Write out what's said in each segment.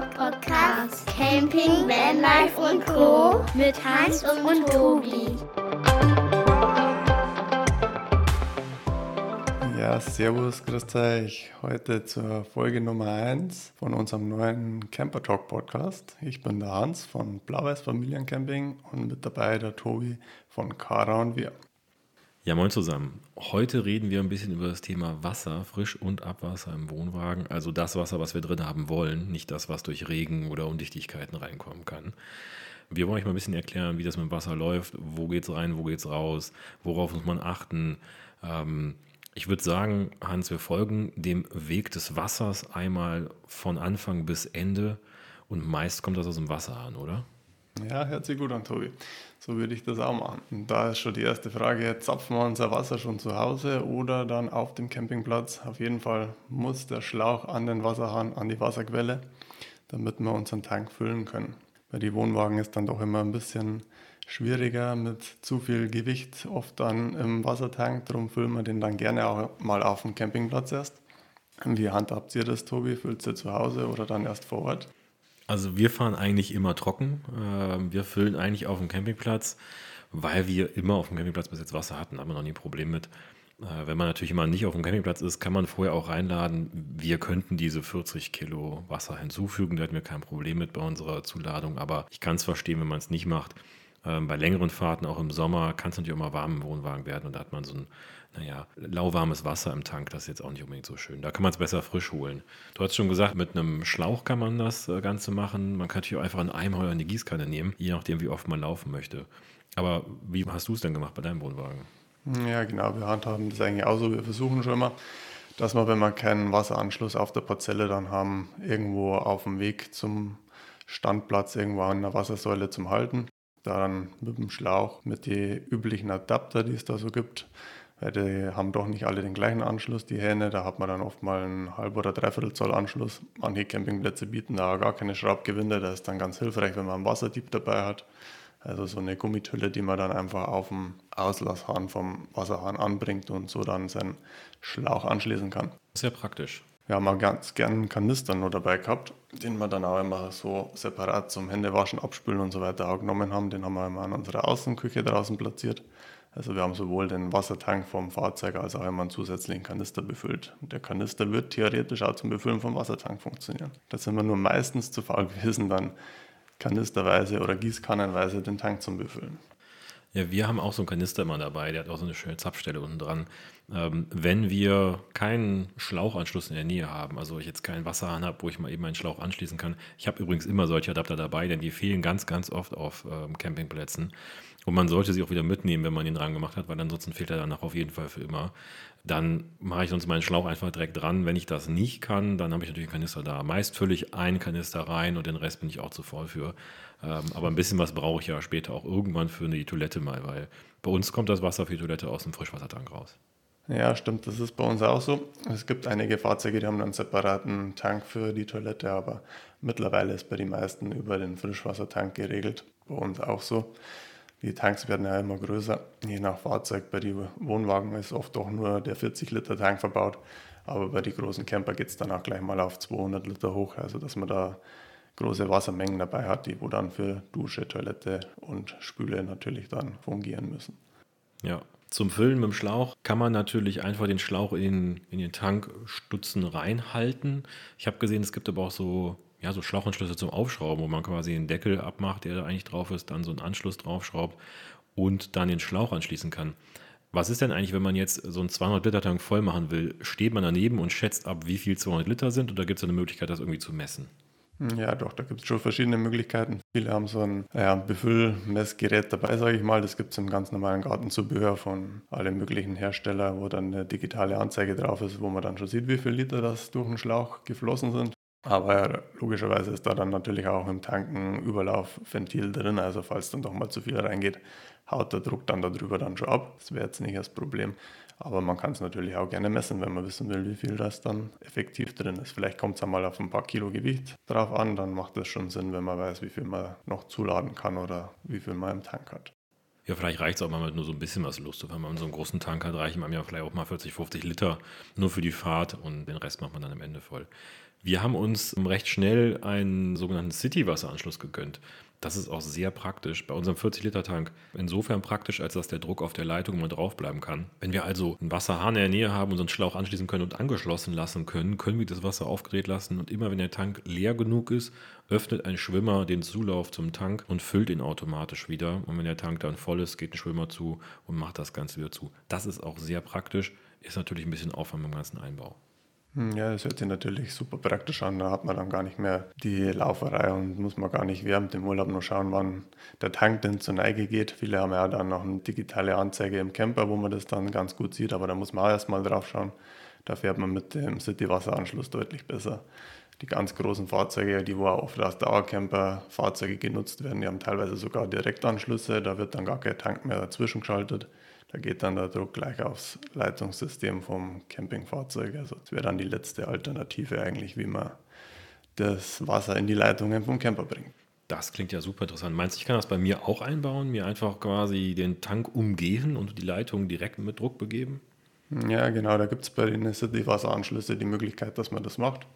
Podcast Camping, Vanlife und Co. mit Hans und Tobi. Ja, servus, grüßt euch. Heute zur Folge Nummer 1 von unserem neuen Camper Talk Podcast. Ich bin der Hans von Blau-Weiß Familiencamping und mit dabei der Tobi von Kara und wir. Ja, moin zusammen. Heute reden wir ein bisschen über das Thema Wasser, Frisch- und Abwasser im Wohnwagen. Also das Wasser, was wir drin haben wollen, nicht das, was durch Regen oder Undichtigkeiten reinkommen kann. Wir wollen euch mal ein bisschen erklären, wie das mit Wasser läuft, wo geht es rein, wo geht es raus, worauf muss man achten. Ähm, ich würde sagen, Hans, wir folgen dem Weg des Wassers einmal von Anfang bis Ende und meist kommt das aus dem Wasser an, oder? Ja, hört sich gut an, Tobi. So würde ich das auch machen. Und da ist schon die erste Frage, zapfen wir unser Wasser schon zu Hause oder dann auf dem Campingplatz? Auf jeden Fall muss der Schlauch an den Wasserhahn, an die Wasserquelle, damit wir unseren Tank füllen können. Bei den Wohnwagen ist dann doch immer ein bisschen schwieriger mit zu viel Gewicht oft dann im Wassertank. Darum füllen wir den dann gerne auch mal auf dem Campingplatz erst. Wie handhabt ihr das, Tobi? Füllt ihr zu Hause oder dann erst vor Ort? Also wir fahren eigentlich immer trocken. Ähm, wir füllen eigentlich auf dem Campingplatz, weil wir immer auf dem Campingplatz bis jetzt Wasser hatten, haben wir noch nie ein Problem mit. Äh, wenn man natürlich immer nicht auf dem Campingplatz ist, kann man vorher auch reinladen. Wir könnten diese 40 Kilo Wasser hinzufügen, da hätten wir kein Problem mit bei unserer Zuladung. Aber ich kann es verstehen, wenn man es nicht macht. Ähm, bei längeren Fahrten, auch im Sommer, kann es natürlich auch mal warm im Wohnwagen werden und da hat man so ein naja, lauwarmes Wasser im Tank, das ist jetzt auch nicht unbedingt so schön. Da kann man es besser frisch holen. Du hast schon gesagt, mit einem Schlauch kann man das äh, Ganze machen. Man kann natürlich auch einfach einen Eimer oder eine Gießkanne nehmen, je nachdem, wie oft man laufen möchte. Aber wie hast du es denn gemacht bei deinem Wohnwagen? Ja, genau, wir handhaben das eigentlich auch so. Wir versuchen schon immer, dass wir, wenn wir keinen Wasseranschluss auf der Parzelle dann haben, irgendwo auf dem Weg zum Standplatz irgendwo an der Wassersäule zum Halten. Dann mit dem Schlauch, mit den üblichen Adapter, die es da so gibt, die haben doch nicht alle den gleichen Anschluss, die Hähne. Da hat man dann oft mal einen halb- oder dreiviertel Zoll Anschluss. Manche Campingplätze bieten da gar keine Schraubgewinde. Das ist dann ganz hilfreich, wenn man einen Wasserdieb dabei hat. Also so eine Gummitülle, die man dann einfach auf dem Auslasshahn vom Wasserhahn anbringt und so dann seinen Schlauch anschließen kann. Sehr praktisch. Haben auch ganz gerne einen Kanister nur dabei gehabt, den wir dann auch immer so separat zum Händewaschen, Abspülen und so weiter auch genommen haben. Den haben wir immer an unserer Außenküche draußen platziert. Also wir haben sowohl den Wassertank vom Fahrzeug als auch immer einen zusätzlichen Kanister befüllt. Und der Kanister wird theoretisch auch zum Befüllen vom Wassertank funktionieren. Da sind wir nur meistens zu faul gewesen, dann kanisterweise oder gießkannenweise den Tank zum Befüllen. Ja, wir haben auch so einen Kanister immer dabei, der hat auch so eine schöne Zapfstelle unten dran. Ähm, wenn wir keinen Schlauchanschluss in der Nähe haben, also ich jetzt keinen Wasserhahn habe, wo ich mal eben einen Schlauch anschließen kann. Ich habe übrigens immer solche Adapter dabei, denn die fehlen ganz, ganz oft auf ähm, Campingplätzen. Und man sollte sie auch wieder mitnehmen, wenn man den dran gemacht hat, weil ansonsten fehlt er danach auf jeden Fall für immer. Dann mache ich sonst meinen Schlauch einfach direkt dran. Wenn ich das nicht kann, dann habe ich natürlich einen Kanister da. Meist fülle ich einen Kanister rein und den Rest bin ich auch zu voll für. Ähm, aber ein bisschen was brauche ich ja später auch irgendwann für die Toilette mal, weil bei uns kommt das Wasser für die Toilette aus dem Frischwassertank raus. Ja, stimmt, das ist bei uns auch so. Es gibt einige Fahrzeuge, die haben einen separaten Tank für die Toilette, aber mittlerweile ist bei den meisten über den Frischwassertank geregelt. Bei uns auch so. Die Tanks werden ja immer größer, je nach Fahrzeug. Bei den Wohnwagen ist oft auch nur der 40 Liter Tank verbaut, aber bei den großen Camper geht es dann auch gleich mal auf 200 Liter hoch, also dass man da große Wassermengen dabei hat, die wo dann für Dusche, Toilette und Spüle natürlich dann fungieren müssen. Ja, zum Füllen mit dem Schlauch kann man natürlich einfach den Schlauch in, in den Tankstutzen reinhalten. Ich habe gesehen, es gibt aber auch so, ja, so Schlauchanschlüsse zum Aufschrauben, wo man quasi den Deckel abmacht, der da eigentlich drauf ist, dann so einen Anschluss draufschraubt und dann den Schlauch anschließen kann. Was ist denn eigentlich, wenn man jetzt so einen 200-Liter-Tank voll machen will? Steht man daneben und schätzt ab, wie viel 200 Liter sind oder gibt es eine Möglichkeit, das irgendwie zu messen? Ja, doch, da gibt es schon verschiedene Möglichkeiten. Viele haben so ein ja, Befüllmessgerät dabei, sage ich mal. Das gibt es im ganz normalen Gartenzubehör von allen möglichen Herstellern, wo dann eine digitale Anzeige drauf ist, wo man dann schon sieht, wie viel Liter das durch den Schlauch geflossen sind. Aber logischerweise ist da dann natürlich auch im Tank ein Überlaufventil drin. Also falls dann doch mal zu viel reingeht, haut der Druck dann darüber dann schon ab. Das wäre jetzt nicht das Problem. Aber man kann es natürlich auch gerne messen, wenn man wissen will, wie viel das dann effektiv drin ist. Vielleicht kommt es einmal auf ein paar Kilo Gewicht drauf an, dann macht es schon Sinn, wenn man weiß, wie viel man noch zuladen kann oder wie viel man im Tank hat. Ja, vielleicht reicht es auch mal mit nur so ein bisschen was Lust. Wenn man so einen großen Tank hat, reichen einem ja vielleicht auch mal 40, 50 Liter nur für die Fahrt und den Rest macht man dann am Ende voll. Wir haben uns recht schnell einen sogenannten City-Wasseranschluss gegönnt. Das ist auch sehr praktisch bei unserem 40-Liter-Tank. Insofern praktisch, als dass der Druck auf der Leitung mal draufbleiben kann. Wenn wir also einen Wasserhahn in der Nähe haben und so Schlauch anschließen können und angeschlossen lassen können, können wir das Wasser aufgedreht lassen und immer wenn der Tank leer genug ist, öffnet ein Schwimmer den Zulauf zum Tank und füllt ihn automatisch wieder. Und wenn der Tank dann voll ist, geht ein Schwimmer zu und macht das Ganze wieder zu. Das ist auch sehr praktisch, ist natürlich ein bisschen Aufwand beim ganzen Einbau. Hm, ja, das hört sich natürlich super praktisch an. Da hat man dann gar nicht mehr die Lauferei und muss man gar nicht während dem Urlaub nur schauen, wann der Tank denn zur Neige geht. Viele haben ja dann noch eine digitale Anzeige im Camper, wo man das dann ganz gut sieht, aber da muss man auch erstmal drauf schauen. Da fährt man mit dem City-Wasseranschluss deutlich besser. Die ganz großen Fahrzeuge, die wo auch oft als Dauercamper-Fahrzeuge genutzt werden, die haben teilweise sogar Direktanschlüsse. Da wird dann gar kein Tank mehr dazwischen geschaltet. Da geht dann der Druck gleich aufs Leitungssystem vom Campingfahrzeug. Also das wäre dann die letzte Alternative eigentlich, wie man das Wasser in die Leitungen vom Camper bringt. Das klingt ja super interessant. Meinst du, ich kann das bei mir auch einbauen, mir einfach quasi den Tank umgehen und die Leitung direkt mit Druck begeben? Ja, genau, da gibt es bei den City-Wasseranschlüsse die Möglichkeit, dass man das macht.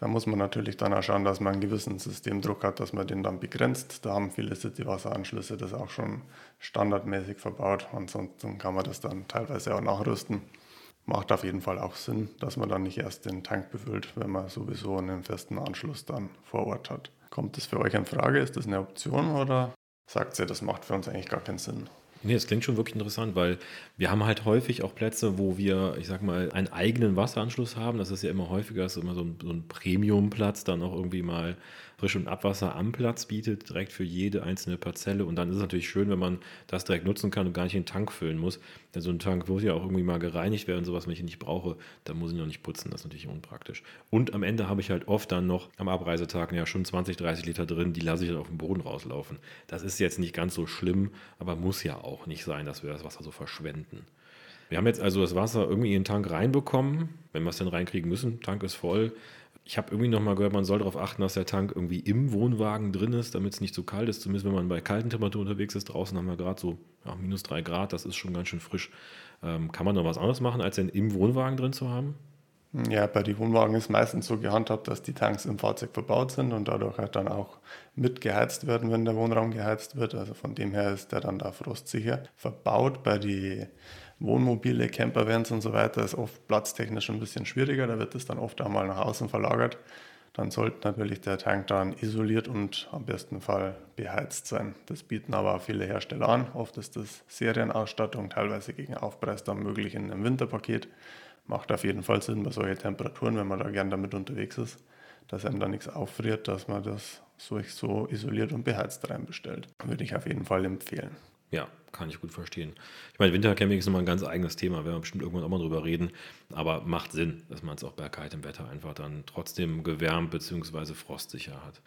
Da muss man natürlich dann auch schauen, dass man einen gewissen Systemdruck hat, dass man den dann begrenzt. Da haben viele City-Wasseranschlüsse das auch schon standardmäßig verbaut. Ansonsten kann man das dann teilweise auch nachrüsten. Macht auf jeden Fall auch Sinn, dass man dann nicht erst den Tank befüllt, wenn man sowieso einen festen Anschluss dann vor Ort hat. Kommt das für euch in Frage? Ist das eine Option oder sagt ihr, das macht für uns eigentlich gar keinen Sinn? Nee, das klingt schon wirklich interessant, weil wir haben halt häufig auch Plätze, wo wir, ich sag mal, einen eigenen Wasseranschluss haben. Das ist ja immer häufiger, das ist immer so ein, so ein Premium-Platz, dann auch irgendwie mal Frisch- und Abwasser am Platz bietet, direkt für jede einzelne Parzelle. Und dann ist es natürlich schön, wenn man das direkt nutzen kann und gar nicht den Tank füllen muss. Denn so ein Tank muss ja auch irgendwie mal gereinigt werden, sowas, wenn ich ihn nicht brauche, dann muss ich ihn noch nicht putzen. Das ist natürlich unpraktisch. Und am Ende habe ich halt oft dann noch am Abreisetag ja schon 20, 30 Liter drin, die lasse ich dann auf den Boden rauslaufen. Das ist jetzt nicht ganz so schlimm, aber muss ja auch nicht sein, dass wir das Wasser so verschwenden. Wir haben jetzt also das Wasser irgendwie in den Tank reinbekommen, wenn wir es denn reinkriegen müssen. Tank ist voll. Ich habe irgendwie noch mal gehört, man soll darauf achten, dass der Tank irgendwie im Wohnwagen drin ist, damit es nicht zu kalt ist. Zumindest wenn man bei kalten Temperaturen unterwegs ist. Draußen haben wir gerade so ja, minus drei Grad, das ist schon ganz schön frisch. Ähm, kann man noch was anderes machen, als den im Wohnwagen drin zu haben? Ja, bei den Wohnwagen ist meistens so gehandhabt, dass die Tanks im Fahrzeug verbaut sind und dadurch halt dann auch mitgeheizt werden, wenn der Wohnraum geheizt wird. Also von dem her ist der dann da frostsicher verbaut. Bei den Wohnmobile, Campervans und so weiter ist oft platztechnisch ein bisschen schwieriger. Da wird es dann oft einmal nach außen verlagert. Dann sollte natürlich der Tank dann isoliert und am besten Fall beheizt sein. Das bieten aber auch viele Hersteller an. Oft ist das Serienausstattung, teilweise gegen Aufpreis dann möglich in einem Winterpaket. Macht auf jeden Fall Sinn bei solchen Temperaturen, wenn man da gern damit unterwegs ist, dass einem da nichts auffriert, dass man das so, so isoliert und beheizt reinbestellt. Würde ich auf jeden Fall empfehlen. Ja, kann ich gut verstehen. Ich meine, Wintercamping ist nochmal ein ganz eigenes Thema, werden wir bestimmt irgendwann auch mal drüber reden, aber macht Sinn, dass man es auch bei kaltem Wetter einfach dann trotzdem gewärmt bzw. frostsicher hat.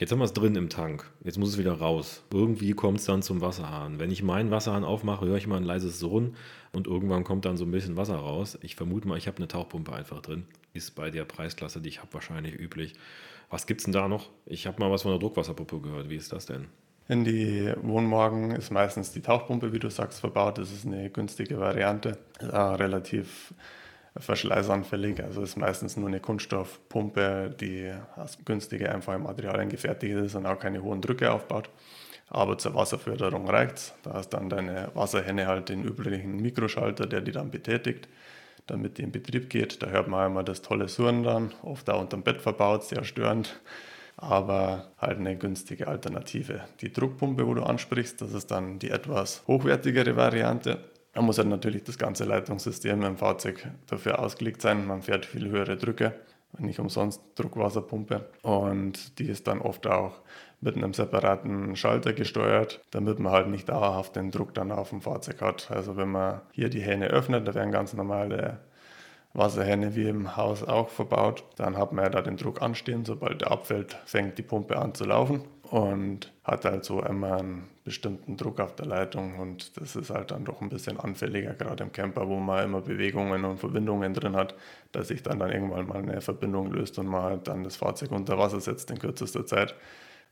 Jetzt haben wir es drin im Tank. Jetzt muss es wieder raus. Irgendwie kommt es dann zum Wasserhahn. Wenn ich meinen Wasserhahn aufmache, höre ich mal ein leises Surren und irgendwann kommt dann so ein bisschen Wasser raus. Ich vermute mal, ich habe eine Tauchpumpe einfach drin. Ist bei der Preisklasse, die ich habe, wahrscheinlich üblich. Was gibt es denn da noch? Ich habe mal was von der Druckwasserpumpe gehört. Wie ist das denn? In die Wohnwagen ist meistens die Tauchpumpe, wie du sagst, verbaut. Das ist eine günstige Variante. Ist auch relativ verschleißanfällig. Also ist meistens nur eine Kunststoffpumpe, die aus günstige, einfache Materialien gefertigt ist und auch keine hohen Drücke aufbaut. Aber zur Wasserförderung reicht es. Da hast dann deine Wasserhenne halt den üblichen Mikroschalter, der die dann betätigt, damit die in Betrieb geht. Da hört man immer das tolle Surren dann, oft auch unterm Bett verbaut, sehr störend aber halt eine günstige Alternative. Die Druckpumpe, wo du ansprichst, das ist dann die etwas hochwertigere Variante. Da muss halt natürlich das ganze Leitungssystem im Fahrzeug dafür ausgelegt sein. Man fährt viel höhere Drücke, nicht umsonst Druckwasserpumpe. Und die ist dann oft auch mit einem separaten Schalter gesteuert, damit man halt nicht dauerhaft den Druck dann auf dem Fahrzeug hat. Also wenn man hier die Hähne öffnet, da werden ganz normale Wasserhähne wie im Haus auch verbaut. Dann hat man ja da den Druck anstehen. Sobald der abfällt, fängt die Pumpe an zu laufen und hat halt so immer einen bestimmten Druck auf der Leitung und das ist halt dann doch ein bisschen anfälliger, gerade im Camper, wo man immer Bewegungen und Verbindungen drin hat, dass sich dann, dann irgendwann mal eine Verbindung löst und man halt dann das Fahrzeug unter Wasser setzt in kürzester Zeit.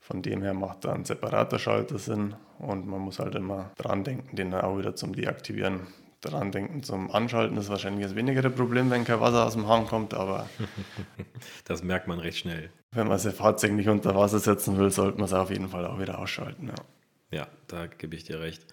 Von dem her macht da ein separater Schalter Sinn und man muss halt immer dran denken, den auch wieder zum Deaktivieren dran denken zum Anschalten ist wahrscheinlich das weniger Problem, wenn kein Wasser aus dem Hahn kommt, aber das merkt man recht schnell. Wenn man sein Fahrzeug nicht unter Wasser setzen will, sollte man es auf jeden Fall auch wieder ausschalten. Ja, ja da gebe ich dir recht.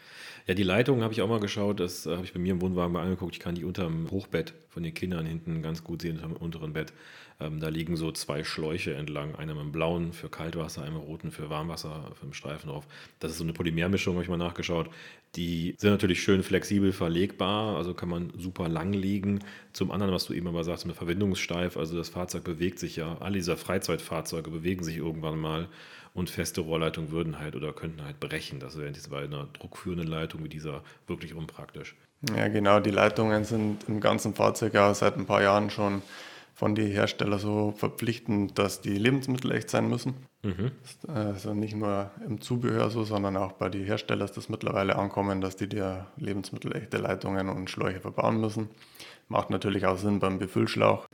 Ja, die Leitung habe ich auch mal geschaut, das äh, habe ich bei mir im Wohnwagen mal angeguckt. Ich kann die unter dem Hochbett von den Kindern hinten ganz gut sehen, unter dem unteren Bett. Ähm, da liegen so zwei Schläuche entlang, einer mit dem blauen für Kaltwasser, einem roten für Warmwasser, für den Streifen drauf. Das ist so eine Polymermischung, habe ich mal nachgeschaut. Die sind natürlich schön flexibel verlegbar, also kann man super lang liegen. Zum anderen, was du eben aber sagst, mit Verwendungssteif, also das Fahrzeug bewegt sich ja, alle diese Freizeitfahrzeuge bewegen sich irgendwann mal und feste Rohrleitungen würden halt oder könnten halt brechen. Das wäre bei einer druckführenden Leitung wie dieser wirklich unpraktisch. Ja, genau. Die Leitungen sind im ganzen Fahrzeug ja seit ein paar Jahren schon von den Herstellern so verpflichtend, dass die Lebensmittel echt sein müssen. Mhm. Also nicht nur im Zubehör so, sondern auch bei den Herstellern ist das mittlerweile ankommen, dass die dir lebensmittelechte Leitungen und Schläuche verbauen müssen. Macht natürlich auch Sinn beim Befüllschlauch.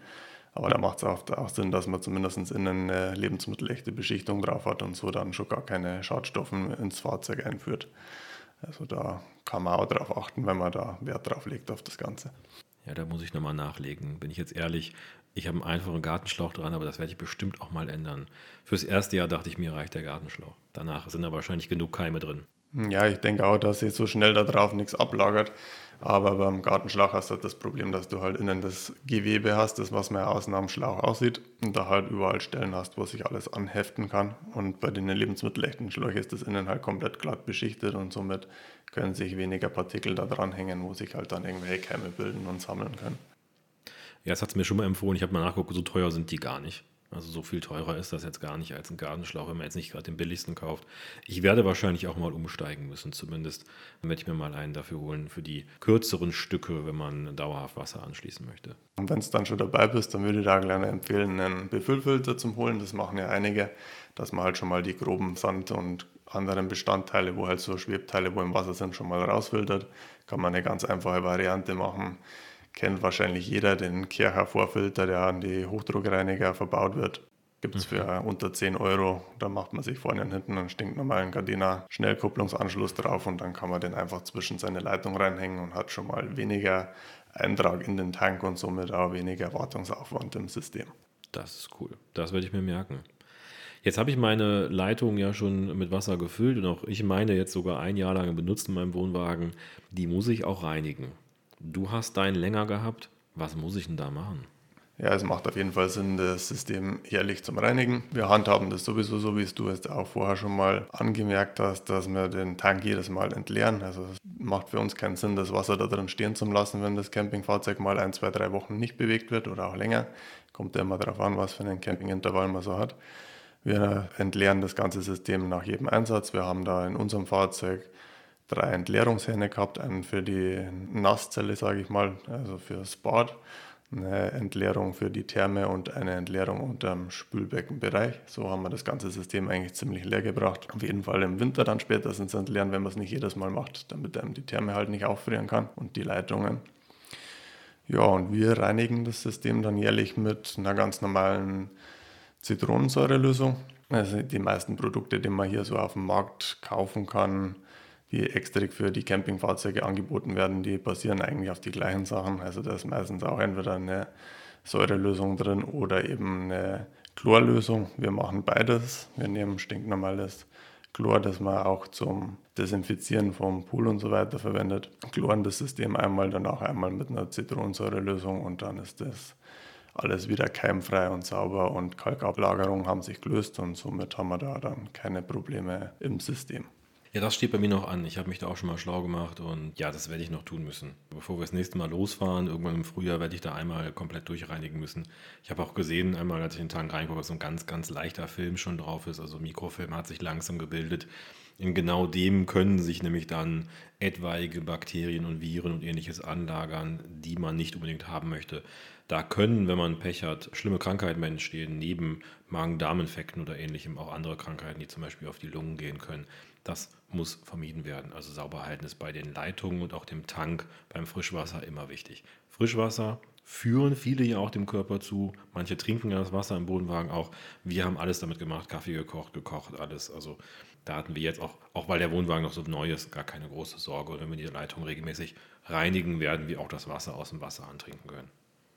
Aber da macht es auch, auch, Sinn, dass man zumindest innen eine lebensmittelechte Beschichtung drauf hat und so dann schon gar keine Schadstoffe ins Fahrzeug einführt. Also da kann man auch darauf achten, wenn man da Wert drauf legt auf das Ganze. Ja, da muss ich nochmal nachlegen. Bin ich jetzt ehrlich, ich habe einen einfachen Gartenschlauch dran, aber das werde ich bestimmt auch mal ändern. Fürs erste Jahr dachte ich mir, reicht der Gartenschlauch. Danach sind da wahrscheinlich genug Keime drin. Ja, ich denke auch, dass sich so schnell da drauf nichts ablagert. Aber beim Gartenschlauch hast du halt das Problem, dass du halt innen das Gewebe hast, das was man außen am Schlauch aussieht und da halt überall Stellen hast, wo sich alles anheften kann. Und bei den lebensmittelechten Schläuchen ist das innen halt komplett glatt beschichtet und somit können sich weniger Partikel da dranhängen, wo sich halt dann irgendwelche Keime bilden und sammeln können. Ja, das hat es mir schon mal empfohlen. Ich habe mal nachgeguckt, so teuer sind die gar nicht. Also so viel teurer ist das jetzt gar nicht als ein Gartenschlauch, wenn man jetzt nicht gerade den billigsten kauft. Ich werde wahrscheinlich auch mal umsteigen müssen, zumindest werde ich mir mal einen dafür holen, für die kürzeren Stücke, wenn man dauerhaft Wasser anschließen möchte. Und wenn es dann schon dabei bist, dann würde ich da gerne empfehlen, einen Befüllfilter zum Holen. Das machen ja einige, dass man halt schon mal die groben Sand und anderen Bestandteile, wo halt so Schwebteile, wo im Wasser sind, schon mal rausfiltert. Kann man eine ganz einfache Variante machen kennt wahrscheinlich jeder den Kircher Vorfilter, der an die Hochdruckreiniger verbaut wird. Gibt es für mhm. unter 10 Euro. Da macht man sich vorne und hinten einen stinknormalen Gardena Schnellkupplungsanschluss drauf und dann kann man den einfach zwischen seine Leitung reinhängen und hat schon mal weniger Eintrag in den Tank und somit auch weniger Wartungsaufwand im System. Das ist cool. Das werde ich mir merken. Jetzt habe ich meine Leitung ja schon mit Wasser gefüllt und auch ich meine jetzt sogar ein Jahr lang benutzt in meinem Wohnwagen. Die muss ich auch reinigen. Du hast deinen länger gehabt. Was muss ich denn da machen? Ja, es macht auf jeden Fall Sinn, das System jährlich zum Reinigen. Wir handhaben das sowieso so, wie es du es auch vorher schon mal angemerkt hast, dass wir den Tank jedes Mal entleeren. Also es macht für uns keinen Sinn, das Wasser da drin stehen zu lassen, wenn das Campingfahrzeug mal ein, zwei, drei Wochen nicht bewegt wird oder auch länger. Kommt ja immer darauf an, was für einen Campingintervall man so hat. Wir entleeren das ganze System nach jedem Einsatz. Wir haben da in unserem Fahrzeug drei Entleerungshähne gehabt, einen für die Nasszelle, sage ich mal, also für das Bad, eine Entleerung für die Therme und eine Entleerung unter dem Spülbeckenbereich. So haben wir das ganze System eigentlich ziemlich leer gebracht. Auf jeden Fall im Winter dann spätestens entleeren, wenn man es nicht jedes Mal macht, damit einem die Therme halt nicht auffrieren kann und die Leitungen. Ja, und wir reinigen das System dann jährlich mit einer ganz normalen Zitronensäurelösung. Also die meisten Produkte, die man hier so auf dem Markt kaufen kann, die extra für die Campingfahrzeuge angeboten werden, die basieren eigentlich auf die gleichen Sachen. Also da ist meistens auch entweder eine Säurelösung drin oder eben eine Chlorlösung. Wir machen beides. Wir nehmen stinknormales Chlor, das man auch zum Desinfizieren vom Pool und so weiter verwendet. Chloren das System einmal, dann auch einmal mit einer Zitronensäurelösung und dann ist das alles wieder keimfrei und sauber und Kalkablagerungen haben sich gelöst und somit haben wir da dann keine Probleme im System. Ja, das steht bei mir noch an. Ich habe mich da auch schon mal schlau gemacht und ja, das werde ich noch tun müssen. Bevor wir das nächste Mal losfahren, irgendwann im Frühjahr, werde ich da einmal komplett durchreinigen müssen. Ich habe auch gesehen, einmal als ich in den Tank reingucke, dass so ein ganz, ganz leichter Film schon drauf ist. Also Mikrofilm hat sich langsam gebildet. In genau dem können sich nämlich dann etwaige Bakterien und Viren und ähnliches anlagern, die man nicht unbedingt haben möchte. Da können, wenn man Pech hat, schlimme Krankheiten entstehen, neben Magen-Darm-Infekten oder ähnlichem auch andere Krankheiten, die zum Beispiel auf die Lungen gehen können. Das muss vermieden werden. Also sauber halten ist bei den Leitungen und auch dem Tank beim Frischwasser immer wichtig. Frischwasser führen viele ja auch dem Körper zu. Manche trinken ja das Wasser im Wohnwagen auch. Wir haben alles damit gemacht, Kaffee gekocht, gekocht, alles. Also da hatten wir jetzt auch, auch weil der Wohnwagen noch so neu ist, gar keine große Sorge. Und wenn wir die Leitung regelmäßig reinigen, werden wir auch das Wasser aus dem Wasserhahn trinken können.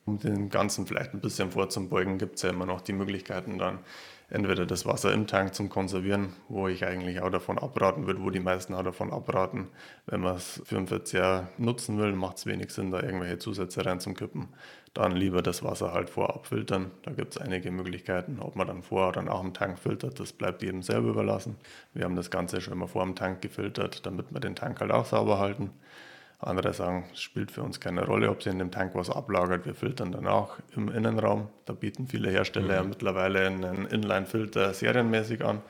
Um den Ganzen vielleicht ein bisschen vorzubeugen, gibt es ja immer noch die Möglichkeiten dann, entweder das Wasser im Tank zum Konservieren, wo ich eigentlich auch davon abraten würde, wo die meisten auch davon abraten. Wenn man es für einen Verzehr nutzen will, macht es wenig Sinn, da irgendwelche Zusätze reinzukippen. Dann lieber das Wasser halt vorab filtern. Da gibt es einige Möglichkeiten. Ob man dann vor oder nach dem Tank filtert, das bleibt jedem selber überlassen. Wir haben das Ganze schon immer vor dem Tank gefiltert, damit wir den Tank halt auch sauber halten. Andere sagen, es spielt für uns keine Rolle, ob sie in dem Tank was ablagert. Wir filtern dann auch im Innenraum. Da bieten viele Hersteller mhm. ja mittlerweile einen Inline-Filter serienmäßig an.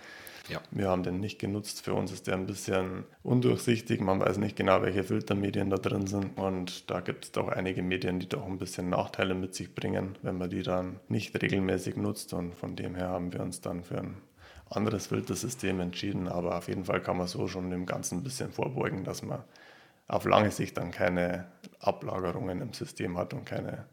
Ja. Wir haben den nicht genutzt. Für uns ist der ein bisschen undurchsichtig. Man weiß nicht genau, welche Filtermedien da drin sind. Und da gibt es doch einige Medien, die doch ein bisschen Nachteile mit sich bringen, wenn man die dann nicht regelmäßig nutzt. Und von dem her haben wir uns dann für ein anderes Filtersystem entschieden. Aber auf jeden Fall kann man so schon dem Ganzen ein bisschen vorbeugen, dass man auf lange Sicht dann keine Ablagerungen im System hat und keine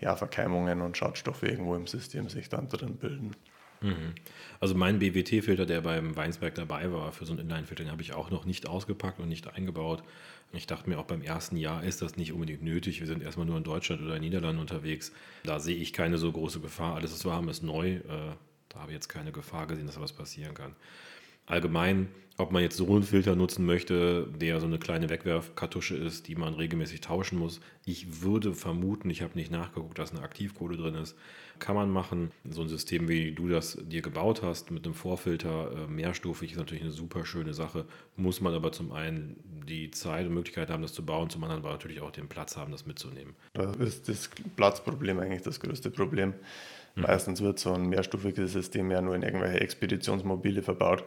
ja, Verkeimungen und Schadstoffe irgendwo im System sich dann drin bilden. Mhm. Also mein BWT-Filter, der beim Weinsberg dabei war, für so ein Inline-Filter, den habe ich auch noch nicht ausgepackt und nicht eingebaut. Ich dachte mir auch beim ersten Jahr ist das nicht unbedingt nötig. Wir sind erstmal nur in Deutschland oder in Niederlanden unterwegs. Da sehe ich keine so große Gefahr. Alles, was wir haben, ist neu. Äh, da habe ich jetzt keine Gefahr gesehen, dass da was passieren kann allgemein, ob man jetzt so einen Filter nutzen möchte, der so eine kleine Wegwerfkartusche ist, die man regelmäßig tauschen muss. Ich würde vermuten, ich habe nicht nachgeguckt, dass eine Aktivkohle drin ist. Kann man machen. So ein System, wie du das dir gebaut hast, mit einem Vorfilter, äh, mehrstufig, ist natürlich eine super schöne Sache. Muss man aber zum einen die Zeit und Möglichkeit haben, das zu bauen, zum anderen aber natürlich auch den Platz haben, das mitzunehmen. Da ist das Platzproblem eigentlich das größte Problem. Mhm. Meistens wird so ein mehrstufiges System ja nur in irgendwelche Expeditionsmobile verbaut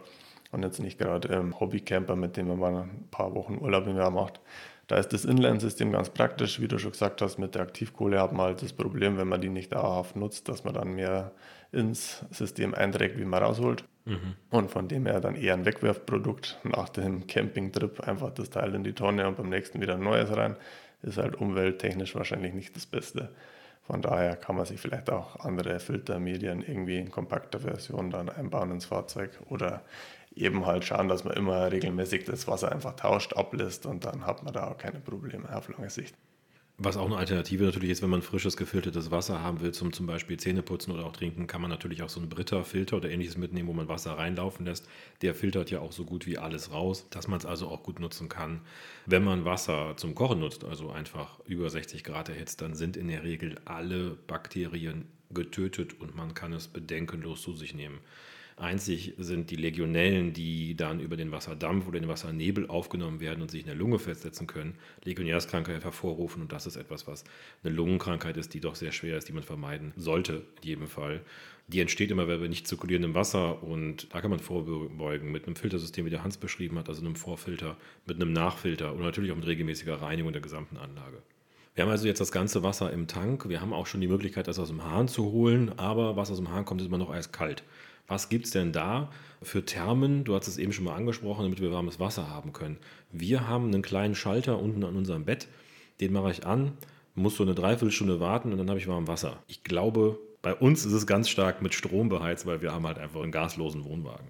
und jetzt nicht gerade ähm, Hobbycamper, mit dem man mal ein paar Wochen Urlaub im Jahr macht. Da ist das Inline-System ganz praktisch, wie du schon gesagt hast, mit der Aktivkohle hat man halt das Problem, wenn man die nicht dauerhaft nutzt, dass man dann mehr ins System einträgt, wie man rausholt. Mhm. Und von dem her dann eher ein Wegwerfprodukt nach dem Campingtrip, einfach das Teil in die Tonne und beim nächsten wieder ein neues rein, ist halt umwelttechnisch wahrscheinlich nicht das Beste. Von daher kann man sich vielleicht auch andere Filtermedien irgendwie in kompakter Version dann einbauen ins Fahrzeug oder eben halt schauen, dass man immer regelmäßig das Wasser einfach tauscht, ablässt und dann hat man da auch keine Probleme auf lange Sicht. Was auch eine Alternative natürlich ist, wenn man frisches gefiltertes Wasser haben will, zum zum Beispiel Zähneputzen oder auch trinken, kann man natürlich auch so einen Britta-Filter oder ähnliches mitnehmen, wo man Wasser reinlaufen lässt. Der filtert ja auch so gut wie alles raus, dass man es also auch gut nutzen kann. Wenn man Wasser zum Kochen nutzt, also einfach über 60 Grad erhitzt, dann sind in der Regel alle Bakterien getötet und man kann es bedenkenlos zu sich nehmen. Einzig sind die Legionellen, die dann über den Wasserdampf oder den Wassernebel aufgenommen werden und sich in der Lunge festsetzen können, Legionärskrankheit hervorrufen. Und das ist etwas, was eine Lungenkrankheit ist, die doch sehr schwer ist, die man vermeiden sollte, in jedem Fall. Die entsteht immer bei nicht zirkulierendem Wasser und da kann man vorbeugen mit einem Filtersystem, wie der Hans beschrieben hat, also einem Vorfilter, mit einem Nachfilter und natürlich auch mit regelmäßiger Reinigung der gesamten Anlage. Wir haben also jetzt das ganze Wasser im Tank. Wir haben auch schon die Möglichkeit, das aus dem Hahn zu holen, aber was aus dem Hahn kommt, ist immer noch eiskalt. Was gibt es denn da für Thermen? Du hast es eben schon mal angesprochen, damit wir warmes Wasser haben können. Wir haben einen kleinen Schalter unten an unserem Bett, den mache ich an, muss so eine Dreiviertelstunde warten und dann habe ich warmes Wasser. Ich glaube, bei uns ist es ganz stark mit Strom beheizt, weil wir haben halt einfach einen gaslosen Wohnwagen.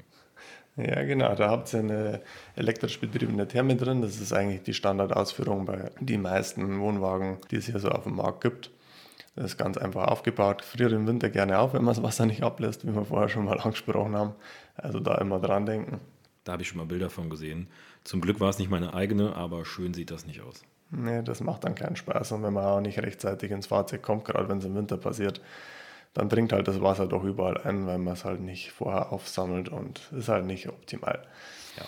Ja, genau. Da habt ihr eine elektrisch betriebene Therme drin. Das ist eigentlich die Standardausführung bei den meisten Wohnwagen, die es hier so auf dem Markt gibt. Das ist ganz einfach aufgebaut. Friert im Winter gerne auf, wenn man das Wasser nicht ablässt, wie wir vorher schon mal angesprochen haben. Also da immer dran denken. Da habe ich schon mal Bilder von gesehen. Zum Glück war es nicht meine eigene, aber schön sieht das nicht aus. Nee, das macht dann keinen Spaß. Und wenn man auch nicht rechtzeitig ins Fahrzeug kommt, gerade wenn es im Winter passiert, dann dringt halt das Wasser doch überall ein, weil man es halt nicht vorher aufsammelt und ist halt nicht optimal. Ja.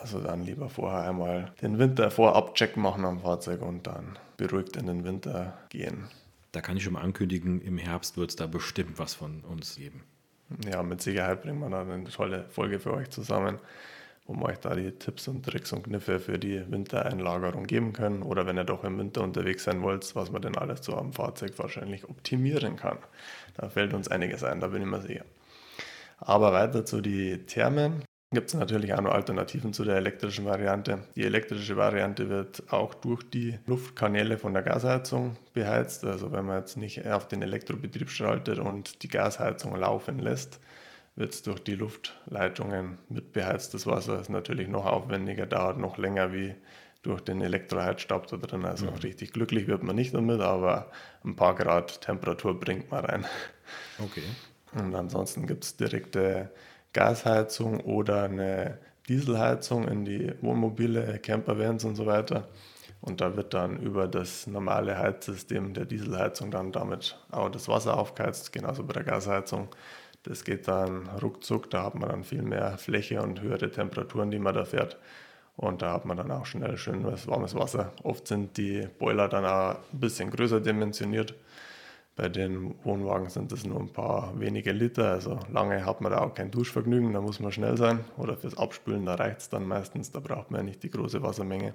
Also dann lieber vorher einmal den Winter vorab check machen am Fahrzeug und dann beruhigt in den Winter gehen. Da kann ich schon mal ankündigen, im Herbst wird es da bestimmt was von uns geben. Ja, mit Sicherheit bringen wir dann eine tolle Folge für euch zusammen, wo wir euch da die Tipps und Tricks und Kniffe für die Wintereinlagerung geben können. Oder wenn ihr doch im Winter unterwegs sein wollt, was man denn alles so am Fahrzeug wahrscheinlich optimieren kann. Da fällt uns einiges ein, da bin ich mir sicher. Aber weiter zu den Thermen. Gibt es natürlich auch noch Alternativen zu der elektrischen Variante. Die elektrische Variante wird auch durch die Luftkanäle von der Gasheizung beheizt. Also wenn man jetzt nicht auf den Elektrobetrieb schaltet und die Gasheizung laufen lässt, wird es durch die Luftleitungen mit beheiztes Wasser. Ist natürlich noch aufwendiger, dauert noch länger wie durch den Elektroheizstab da drin. Also mhm. richtig glücklich wird man nicht damit, aber ein paar Grad Temperatur bringt man rein. Okay. Und ansonsten gibt es direkte Gasheizung oder eine Dieselheizung in die Wohnmobile, Campervans und so weiter. Und da wird dann über das normale Heizsystem der Dieselheizung dann damit auch das Wasser aufgeheizt, genauso bei der Gasheizung. Das geht dann ruckzuck, da hat man dann viel mehr Fläche und höhere Temperaturen, die man da fährt. Und da hat man dann auch schnell schönes warmes Wasser. Oft sind die Boiler dann auch ein bisschen größer dimensioniert. Bei den Wohnwagen sind es nur ein paar wenige Liter, also lange hat man da auch kein Duschvergnügen, da muss man schnell sein. Oder fürs Abspülen, da reicht es dann meistens, da braucht man ja nicht die große Wassermenge.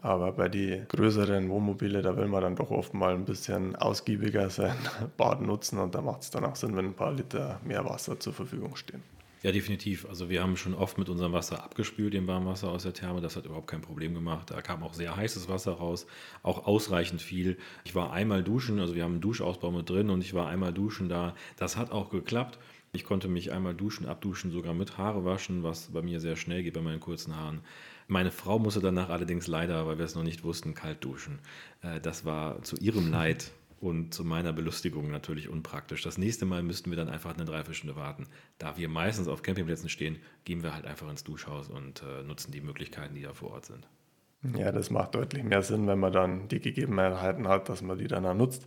Aber bei den größeren Wohnmobile, da will man dann doch oft mal ein bisschen ausgiebiger sein Bad nutzen und da macht es dann auch Sinn, wenn ein paar Liter mehr Wasser zur Verfügung stehen. Ja, definitiv. Also wir haben schon oft mit unserem Wasser abgespült, dem Warmwasser aus der Therme. Das hat überhaupt kein Problem gemacht. Da kam auch sehr heißes Wasser raus, auch ausreichend viel. Ich war einmal duschen, also wir haben einen Duschausbau mit drin und ich war einmal duschen da. Das hat auch geklappt. Ich konnte mich einmal duschen, abduschen, sogar mit Haare waschen, was bei mir sehr schnell geht bei meinen kurzen Haaren. Meine Frau musste danach allerdings leider, weil wir es noch nicht wussten, kalt duschen. Äh, das war zu ihrem Leid und zu meiner Belustigung natürlich unpraktisch. Das nächste Mal müssten wir dann einfach eine Dreiviertelstunde warten. Da wir meistens auf Campingplätzen stehen, gehen wir halt einfach ins Duschhaus und äh, nutzen die Möglichkeiten, die da vor Ort sind. Ja, das macht deutlich mehr Sinn, wenn man dann die Gegebenheiten hat, dass man die dann auch nutzt.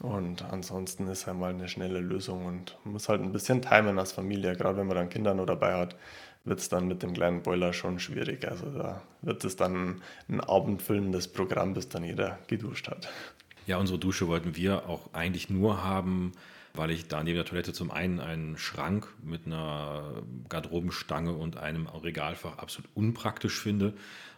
Und ansonsten ist halt mal eine schnelle Lösung und man muss halt ein bisschen timen als Familie. Gerade wenn man dann Kinder nur dabei hat, wird es dann mit dem kleinen Boiler schon schwierig. Also da wird es dann ein abendfüllendes Programm, bis dann jeder geduscht hat. Ja, unsere Dusche wollten wir auch eigentlich nur haben, weil ich da neben der Toilette zum einen einen Schrank mit einer Garderobenstange und einem Regalfach absolut unpraktisch finde.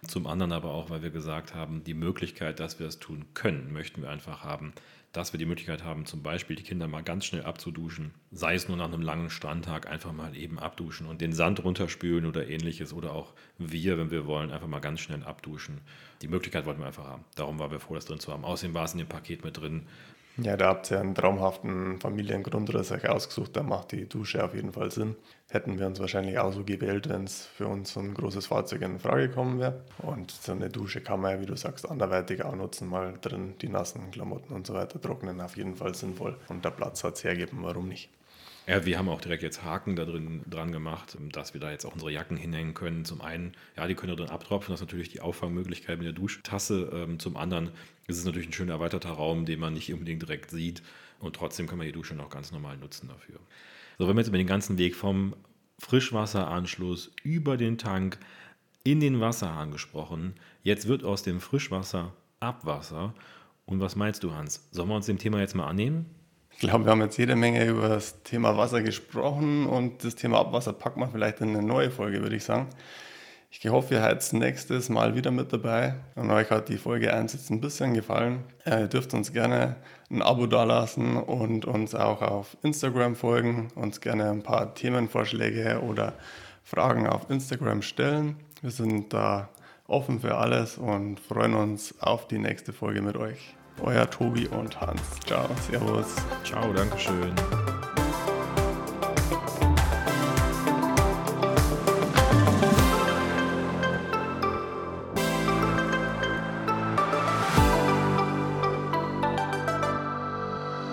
Zum anderen aber auch, weil wir gesagt haben, die Möglichkeit, dass wir es tun können, möchten wir einfach haben, dass wir die Möglichkeit haben, zum Beispiel die Kinder mal ganz schnell abzuduschen, sei es nur nach einem langen Strandtag, einfach mal eben abduschen und den Sand runterspülen oder ähnliches oder auch wir, wenn wir wollen, einfach mal ganz schnell abduschen. Die Möglichkeit wollten wir einfach haben. Darum waren wir froh, das drin zu haben. Außerdem war es in dem Paket mit drin. Ja, da habt ihr einen traumhaften Familiengrundriss euch ausgesucht. Da macht die Dusche auf jeden Fall Sinn. Hätten wir uns wahrscheinlich auch so gewählt, wenn es für uns so ein großes Fahrzeug in Frage gekommen wäre. Und so eine Dusche kann man ja, wie du sagst, anderweitig auch nutzen. Mal drin die nassen Klamotten und so weiter trocknen. Auf jeden Fall sinnvoll. Und der Platz hat es hergeben. Warum nicht? Ja, wir haben auch direkt jetzt Haken da drin dran gemacht, dass wir da jetzt auch unsere Jacken hinhängen können. Zum einen, ja, die können da drin abtropfen, das ist natürlich die Auffangmöglichkeit mit der Duschtasse. Ähm, zum anderen ist es natürlich ein schön erweiterter Raum, den man nicht unbedingt direkt sieht. Und trotzdem kann man die Dusche noch ganz normal nutzen dafür. So, wenn wir jetzt über den ganzen Weg vom Frischwasseranschluss über den Tank in den Wasserhahn gesprochen, jetzt wird aus dem Frischwasser Abwasser. Und was meinst du, Hans? Sollen wir uns dem Thema jetzt mal annehmen? Ich glaube, wir haben jetzt jede Menge über das Thema Wasser gesprochen und das Thema Abwasser packen wir vielleicht in eine neue Folge, würde ich sagen. Ich hoffe, ihr seid nächstes Mal wieder mit dabei und euch hat die Folge 1 jetzt ein bisschen gefallen. Ihr dürft uns gerne ein Abo dalassen und uns auch auf Instagram folgen, uns gerne ein paar Themenvorschläge oder Fragen auf Instagram stellen. Wir sind da offen für alles und freuen uns auf die nächste Folge mit euch. Euer Tobi und Hans. Ciao, Servus. Ciao, Dankeschön.